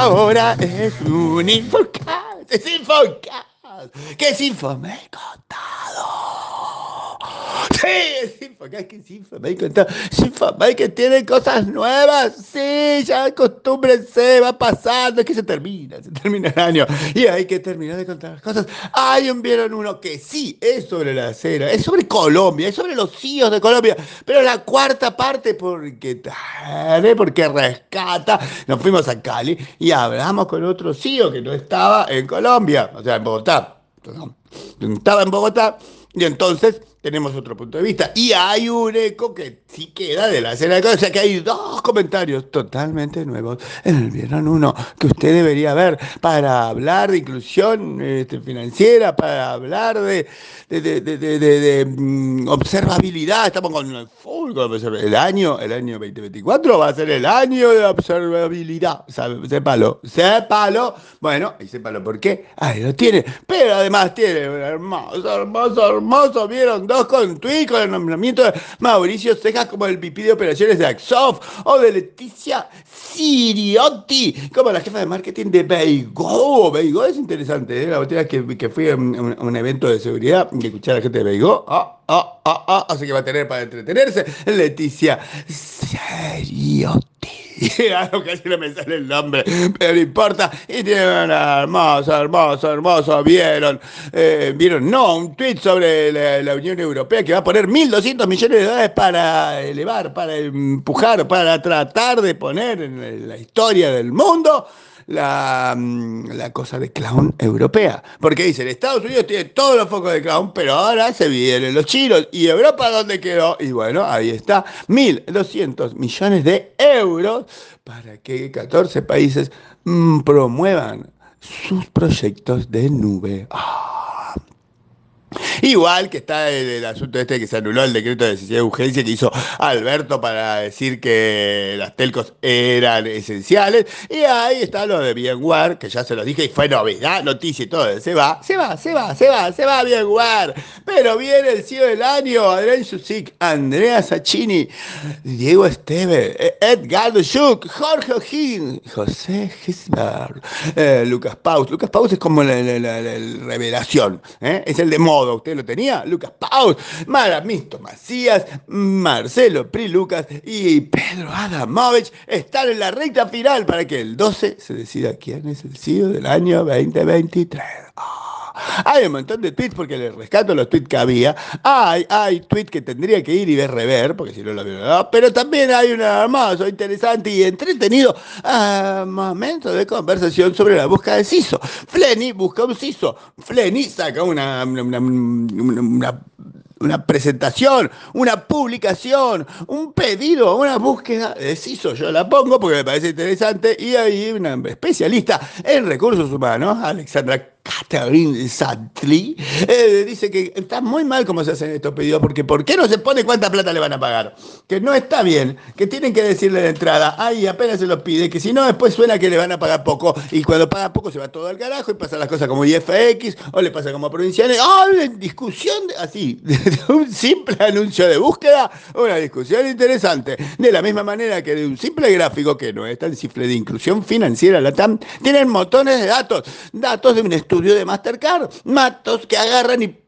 ahora es un Infocast, es Infocast, que es Info, me he contado. Sí, es Que es Info, me he contado. Es Infomake que tiene cosas nuevas, sí, ya acostúmbrense, va pasando, es que se termina, se termina el año y hay que terminar de contar las cosas. Hay un vieron uno que sí es sobre la acera, es sobre Colombia, es sobre los CIOs de Colombia, pero la cuarta parte porque tarde, porque rescata. Nos fuimos a Cali y hablamos con otro CEO que no estaba en Colombia, o sea, en Bogotá. Estaba en Bogotá y entonces tenemos otro punto de vista. Y hay un eco que sí queda de la escena de cosas. O sea que hay dos comentarios totalmente nuevos en el Vieron Uno que usted debería ver para hablar de inclusión este, financiera, para hablar de, de, de, de- mm, observabilidad. Estamos con el full con el año, el año 2024 va a ser el año de observabilidad. Sépalo, sépalo. Bueno, y sépalo por qué. Ahí lo tiene. Pero además tiene un hermoso, hermoso, hermoso. Vieron dos con tweet con el nombramiento de Mauricio Cejas como el VP de operaciones de Axof o de Leticia Siriotti como la jefa de marketing de Beigo. Beigo es interesante, ¿eh? la vez que, que fui a un evento de seguridad y escuché a la gente de Beigo. Ah, ah, ah, ah, así que va a tener para entretenerse Leticia Siriotti. Algo que así no me sale el nombre, pero no importa. Y tiene una hermoso, hermoso, hermoso. Vieron, eh, vieron, no, un tweet sobre la, la Unión Europea que va a poner 1.200 millones de dólares para elevar, para empujar, para tratar de poner en la historia del mundo la, mm, la cosa de clown europea. Porque dicen, Estados Unidos tiene todos los focos de clown, pero ahora se vienen los chinos. ¿Y Europa dónde quedó? Y bueno, ahí está, 1.200 millones de euros para que 14 países mm, promuevan sus proyectos de nube. Ah. Igual que está el, asunto este que se anuló el decreto de necesidad de urgencia que hizo Alberto para decir que las telcos eran esenciales. Y ahí está lo de VMware, que ya se los dije y fue novedad, noticia y todo. Se va, se va, se va, se va, se va VMware. Pero viene el CEO del año, Adrián Susic, Andrea Sacchini, Diego Esteve, Edgardo Schuch, Jorge O'Higgins, José Gisbert, eh, Lucas Paus. Lucas Paus es como la revelación, ¿eh? es el de modo. ¿Usted lo tenía? Lucas Paus, Maramisto Macías, Marcelo Pri Lucas y Pedro Adamovich están en la recta final para que el 12 se decida quién es el CEO del año 2023. Ah. Hay un montón de tweets porque le rescato los tweets que había. Hay, hay tweets que tendría que ir y ver rever, porque si no lo veo, ¿no? pero también hay un hermoso, interesante y entretenido ah, momento de conversación sobre la búsqueda de CISO. Flenny busca un CISO. Flenny saca una- una- una- una presentación, una publicación, un pedido, una búsqueda de CISO. Yo la pongo porque me parece interesante y hay una especialista en recursos humanos, Alexandra Catherine Santli, eh, dice que está muy mal cómo se hacen estos pedidos porque ¿por qué no se pone cuánta plata le van a pagar? Que no está bien, que tienen que decirle de entrada, ay, apenas se lo pide, que si no después suena que le van a pagar poco y cuando paga poco se va todo al carajo y pasan las cosas como IFX o le pasa como provinciales, ¡ah! discusión así, de un simple anuncio de búsqueda, una discusión interesante. De la misma manera que de un simple gráfico que no es tan simple de inclusión financiera, la TAM, tienen montones de datos, datos de un estudio de Mastercard, datos que agarran y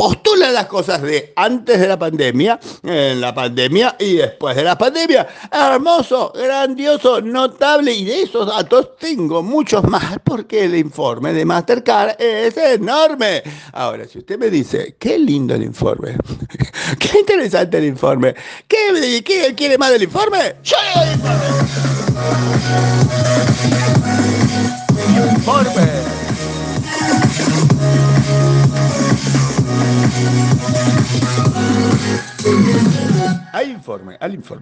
postulan las cosas de antes de la pandemia, en la pandemia y después de la pandemia. Hermoso, grandioso, notable y de esos datos tengo muchos más porque el informe de Mastercard es enorme. Ahora, si usted me dice, qué lindo el informe, qué interesante el informe, ¿qué, qué quiere más del informe? Yo le doy informe, al informe.